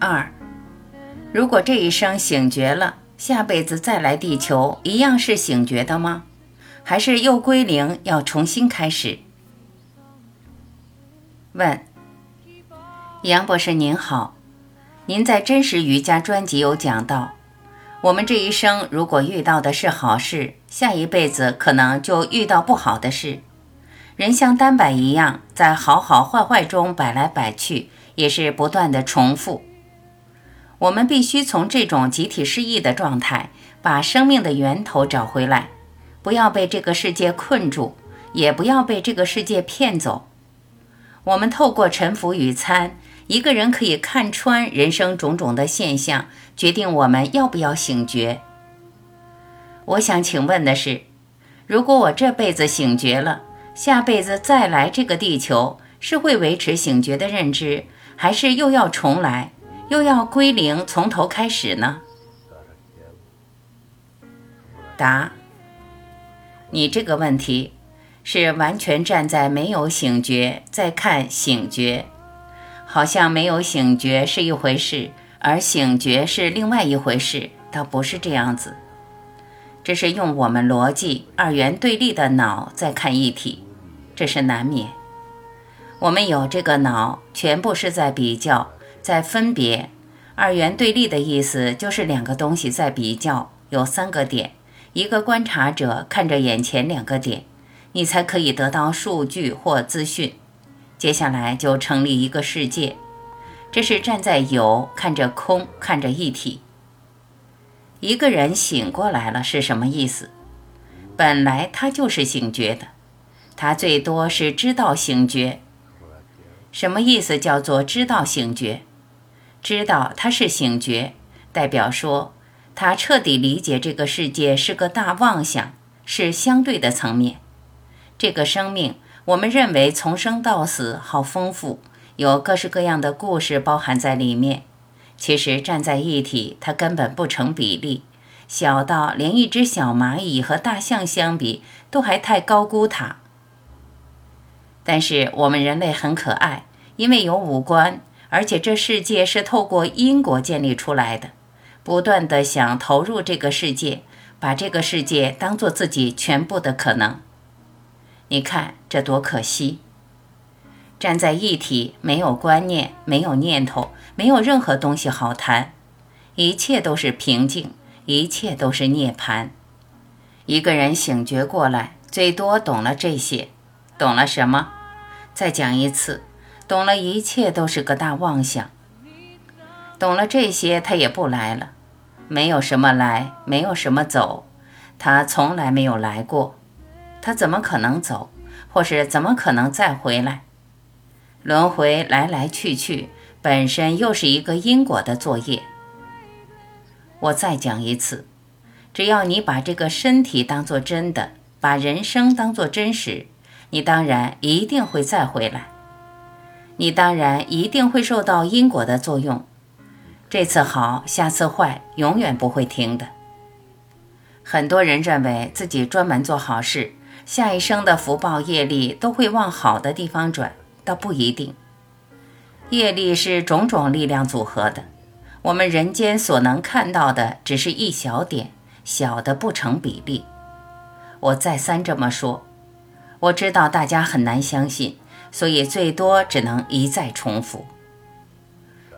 二，如果这一生醒觉了，下辈子再来地球，一样是醒觉的吗？还是又归零，要重新开始？问：杨博士您好，您在真实瑜伽专辑有讲到，我们这一生如果遇到的是好事，下一辈子可能就遇到不好的事。人像单摆一样，在好好坏坏中摆来摆去，也是不断的重复。我们必须从这种集体失忆的状态，把生命的源头找回来，不要被这个世界困住，也不要被这个世界骗走。我们透过沉浮与参，一个人可以看穿人生种种的现象，决定我们要不要醒觉。我想请问的是，如果我这辈子醒觉了，下辈子再来这个地球，是会维持醒觉的认知，还是又要重来？又要归零，从头开始呢？答：你这个问题是完全站在没有醒觉在看醒觉，好像没有醒觉是一回事，而醒觉是另外一回事，倒不是这样子。这是用我们逻辑二元对立的脑在看一体，这是难免。我们有这个脑，全部是在比较。在分别，二元对立的意思就是两个东西在比较，有三个点，一个观察者看着眼前两个点，你才可以得到数据或资讯，接下来就成立一个世界。这是站在有看着空，看着一体。一个人醒过来了是什么意思？本来他就是醒觉的，他最多是知道醒觉。什么意思？叫做知道醒觉。知道他是醒觉，代表说他彻底理解这个世界是个大妄想，是相对的层面。这个生命，我们认为从生到死好丰富，有各式各样的故事包含在里面。其实站在一体，它根本不成比例，小到连一只小蚂蚁和大象相比，都还太高估它。但是我们人类很可爱，因为有五官。而且这世界是透过因果建立出来的，不断的想投入这个世界，把这个世界当做自己全部的可能。你看这多可惜！站在一体，没有观念，没有念头，没有任何东西好谈，一切都是平静，一切都是涅槃。一个人醒觉过来，最多懂了这些，懂了什么？再讲一次。懂了一切都是个大妄想，懂了这些，他也不来了。没有什么来，没有什么走，他从来没有来过，他怎么可能走，或是怎么可能再回来？轮回来来去去，本身又是一个因果的作业。我再讲一次，只要你把这个身体当做真的，把人生当做真实，你当然一定会再回来。你当然一定会受到因果的作用，这次好，下次坏，永远不会停的。很多人认为自己专门做好事，下一生的福报业力都会往好的地方转，倒不一定。业力是种种力量组合的，我们人间所能看到的只是一小点，小的不成比例。我再三这么说，我知道大家很难相信。所以最多只能一再重复。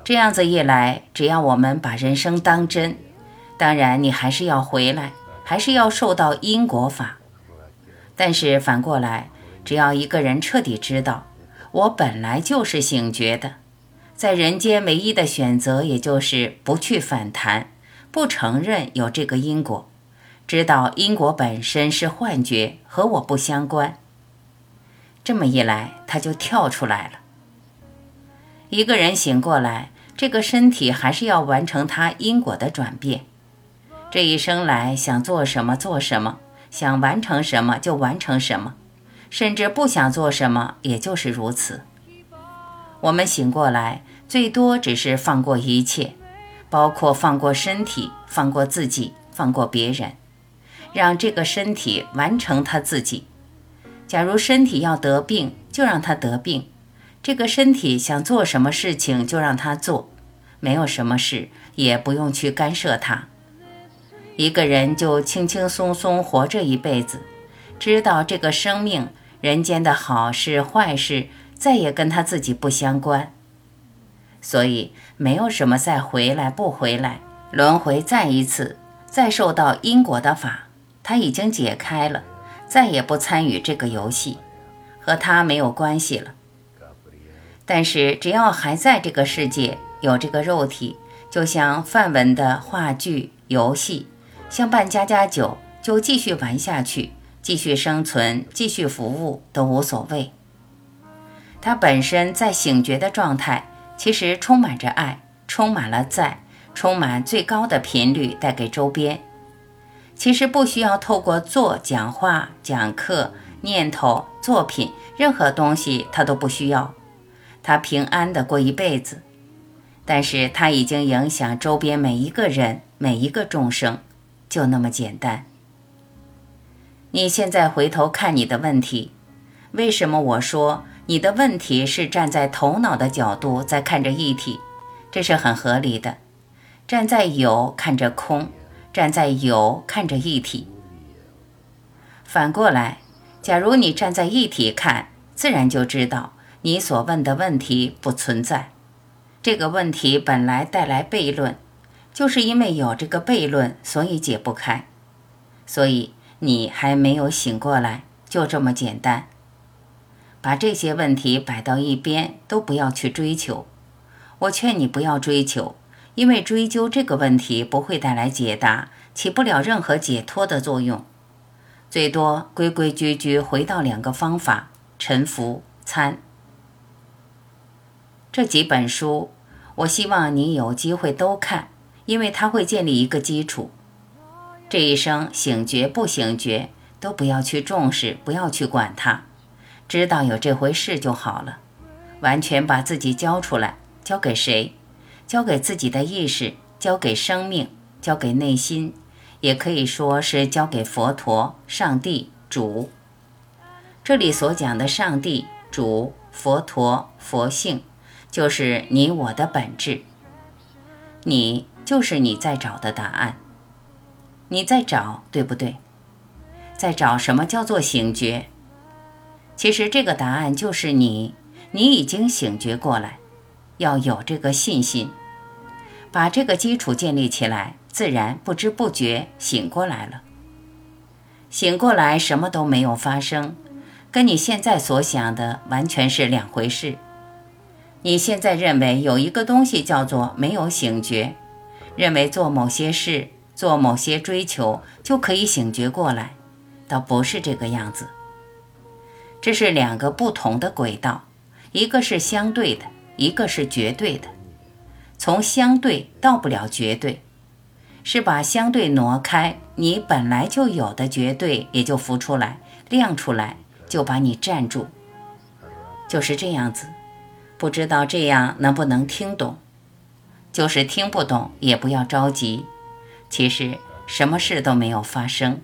这样子一来，只要我们把人生当真，当然你还是要回来，还是要受到因果法。但是反过来，只要一个人彻底知道，我本来就是醒觉的，在人间唯一的选择，也就是不去反弹，不承认有这个因果，知道因果本身是幻觉，和我不相关。这么一来，他就跳出来了。一个人醒过来，这个身体还是要完成他因果的转变。这一生来想做什么做什么，想完成什么就完成什么，甚至不想做什么，也就是如此。我们醒过来，最多只是放过一切，包括放过身体，放过自己，放过别人，让这个身体完成他自己。假如身体要得病，就让他得病；这个身体想做什么事情就让它做，没有什么事也不用去干涉它。一个人就轻轻松松活这一辈子，知道这个生命人间的好事坏事再也跟他自己不相关，所以没有什么再回来不回来，轮回再一次，再受到因果的法，他已经解开了，再也不参与这个游戏，和他没有关系了。但是只要还在这个世界，有这个肉体，就像范文的话剧、游戏。像办家家酒，就继续玩下去，继续生存，继续服务都无所谓。他本身在醒觉的状态，其实充满着爱，充满了在，充满最高的频率带给周边。其实不需要透过做讲话、讲课、念头、作品，任何东西他都不需要，他平安的过一辈子。但是他已经影响周边每一个人，每一个众生。就那么简单。你现在回头看你的问题，为什么我说你的问题是站在头脑的角度在看着一体？这是很合理的。站在有看着空，站在有看着一体。反过来，假如你站在一体看，自然就知道你所问的问题不存在。这个问题本来带来悖论。就是因为有这个悖论，所以解不开，所以你还没有醒过来，就这么简单。把这些问题摆到一边，都不要去追求。我劝你不要追求，因为追究这个问题不会带来解答，起不了任何解脱的作用，最多规规矩矩回到两个方法：沉浮、参。这几本书，我希望你有机会都看。因为它会建立一个基础，这一生醒觉不醒觉都不要去重视，不要去管它，知道有这回事就好了。完全把自己交出来，交给谁？交给自己的意识，交给生命，交给内心，也可以说是交给佛陀、上帝、主。这里所讲的上帝、主、佛陀、佛性，就是你我的本质。你。就是你在找的答案，你在找，对不对？在找什么叫做醒觉？其实这个答案就是你，你已经醒觉过来，要有这个信心，把这个基础建立起来，自然不知不觉醒过来了。醒过来，什么都没有发生，跟你现在所想的完全是两回事。你现在认为有一个东西叫做没有醒觉。认为做某些事、做某些追求就可以醒觉过来，倒不是这个样子。这是两个不同的轨道，一个是相对的，一个是绝对的。从相对到不了绝对，是把相对挪开，你本来就有的绝对也就浮出来、亮出来，就把你站住。就是这样子，不知道这样能不能听懂？就是听不懂，也不要着急。其实什么事都没有发生。